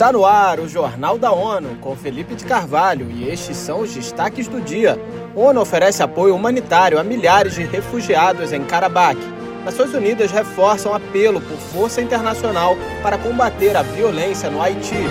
Está no ar o Jornal da ONU com Felipe de Carvalho e estes são os destaques do dia. A ONU oferece apoio humanitário a milhares de refugiados em Karabakh. Nações Unidas reforçam apelo por força internacional para combater a violência no Haiti.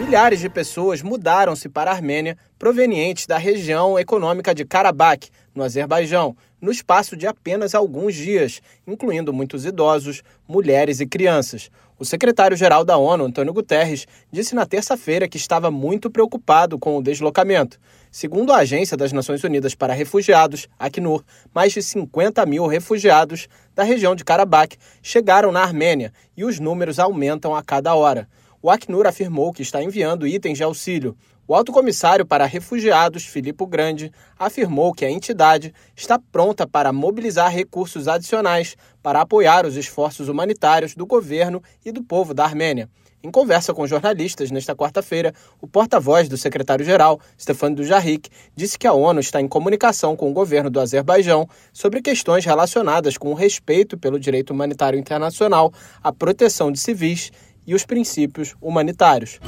Milhares de pessoas mudaram-se para a Armênia, provenientes da região econômica de Karabakh, no Azerbaijão, no espaço de apenas alguns dias, incluindo muitos idosos, mulheres e crianças. O secretário-geral da ONU, Antônio Guterres, disse na terça-feira que estava muito preocupado com o deslocamento. Segundo a Agência das Nações Unidas para Refugiados, Acnur, mais de 50 mil refugiados da região de Karabakh chegaram na Armênia e os números aumentam a cada hora. O Acnur afirmou que está enviando itens de auxílio. O alto comissário para refugiados, Filippo Grande, afirmou que a entidade está pronta para mobilizar recursos adicionais para apoiar os esforços humanitários do governo e do povo da Armênia. Em conversa com jornalistas nesta quarta-feira, o porta-voz do secretário-geral, Stefan Dujarric, disse que a ONU está em comunicação com o governo do Azerbaijão sobre questões relacionadas com o respeito pelo direito humanitário internacional, a proteção de civis e os princípios humanitários.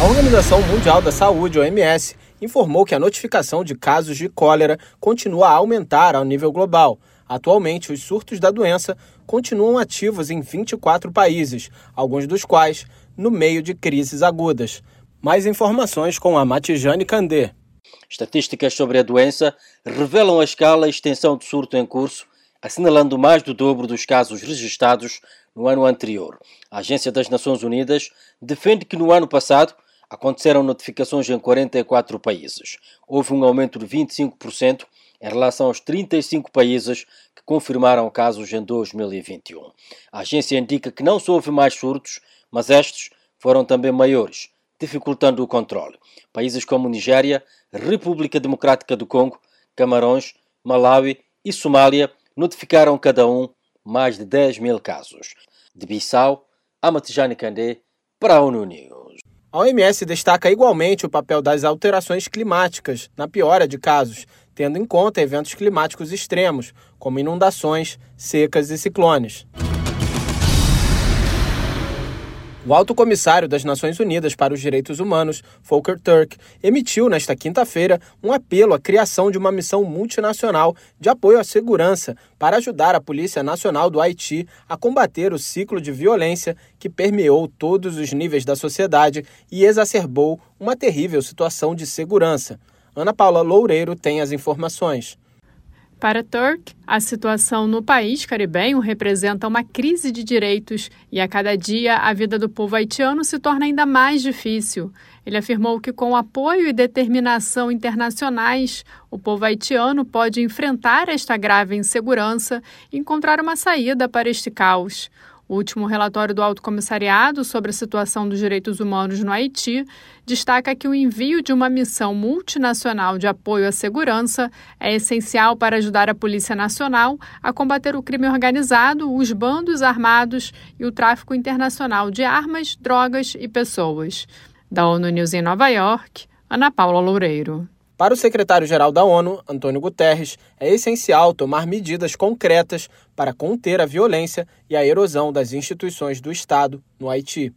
A Organização Mundial da Saúde, OMS, informou que a notificação de casos de cólera continua a aumentar ao nível global. Atualmente, os surtos da doença continuam ativos em 24 países, alguns dos quais no meio de crises agudas. Mais informações com a Matijane Candê. Estatísticas sobre a doença revelam a escala e extensão do surto em curso, assinalando mais do dobro dos casos registrados no ano anterior. A Agência das Nações Unidas defende que no ano passado aconteceram notificações em 44 países. Houve um aumento de 25% em relação aos 35 países que confirmaram casos em 2021. A agência indica que não só houve mais surtos, mas estes foram também maiores, dificultando o controle. Países como Nigéria, República Democrática do Congo, Camarões, Malawi e Somália notificaram cada um mais de 10 mil casos. De Bissau, Amatijani Kandé, para a ONU News. A OMS destaca igualmente o papel das alterações climáticas na piora de casos, tendo em conta eventos climáticos extremos, como inundações, secas e ciclones. O alto comissário das Nações Unidas para os Direitos Humanos, Volker Turk, emitiu nesta quinta-feira um apelo à criação de uma missão multinacional de apoio à segurança para ajudar a Polícia Nacional do Haiti a combater o ciclo de violência que permeou todos os níveis da sociedade e exacerbou uma terrível situação de segurança. Ana Paula Loureiro tem as informações. Para Turk, a situação no país caribenho representa uma crise de direitos e a cada dia a vida do povo haitiano se torna ainda mais difícil. Ele afirmou que, com apoio e determinação internacionais, o povo haitiano pode enfrentar esta grave insegurança e encontrar uma saída para este caos. O último relatório do Alto Comissariado sobre a situação dos direitos humanos no Haiti destaca que o envio de uma missão multinacional de apoio à segurança é essencial para ajudar a Polícia Nacional a combater o crime organizado, os bandos armados e o tráfico internacional de armas, drogas e pessoas. Da ONU News em Nova York, Ana Paula Loureiro. Para o secretário-geral da ONU, Antônio Guterres, é essencial tomar medidas concretas para conter a violência e a erosão das instituições do Estado no Haiti.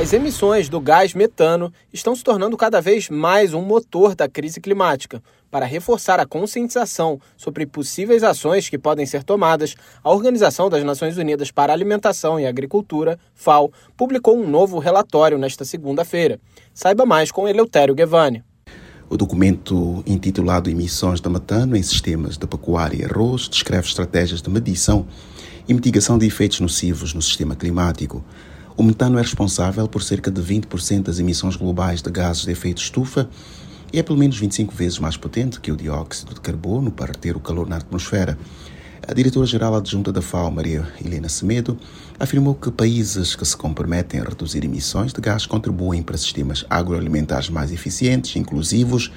As emissões do gás metano estão se tornando cada vez mais um motor da crise climática. Para reforçar a conscientização sobre possíveis ações que podem ser tomadas, a Organização das Nações Unidas para Alimentação e Agricultura, FAO, publicou um novo relatório nesta segunda-feira. Saiba mais com Eleutério Guevani. O documento intitulado Emissões de Metano em Sistemas de Pecuária e Arroz descreve estratégias de medição e mitigação de efeitos nocivos no sistema climático. O metano é responsável por cerca de 20% das emissões globais de gases de efeito estufa e é pelo menos 25 vezes mais potente que o dióxido de carbono para reter o calor na atmosfera. A diretora-geral adjunta da FAO, Maria Helena Semedo, afirmou que países que se comprometem a reduzir emissões de gás contribuem para sistemas agroalimentares mais eficientes, inclusivos,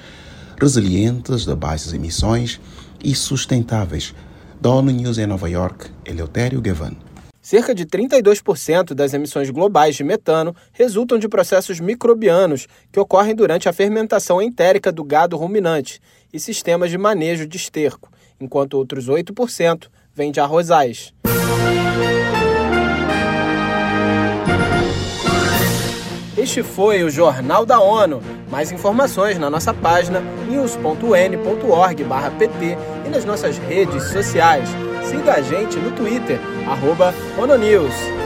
resilientes, de baixas emissões e sustentáveis. Da ONU News em Nova York, Eleutério Gavan cerca de 32% das emissões globais de metano resultam de processos microbianos que ocorrem durante a fermentação entérica do gado ruminante e sistemas de manejo de esterco, enquanto outros 8% vêm de arrozais. Este foi o Jornal da ONU. Mais informações na nossa página news.un.org/pt e nas nossas redes sociais. Siga a gente no Twitter, arroba ONUNews.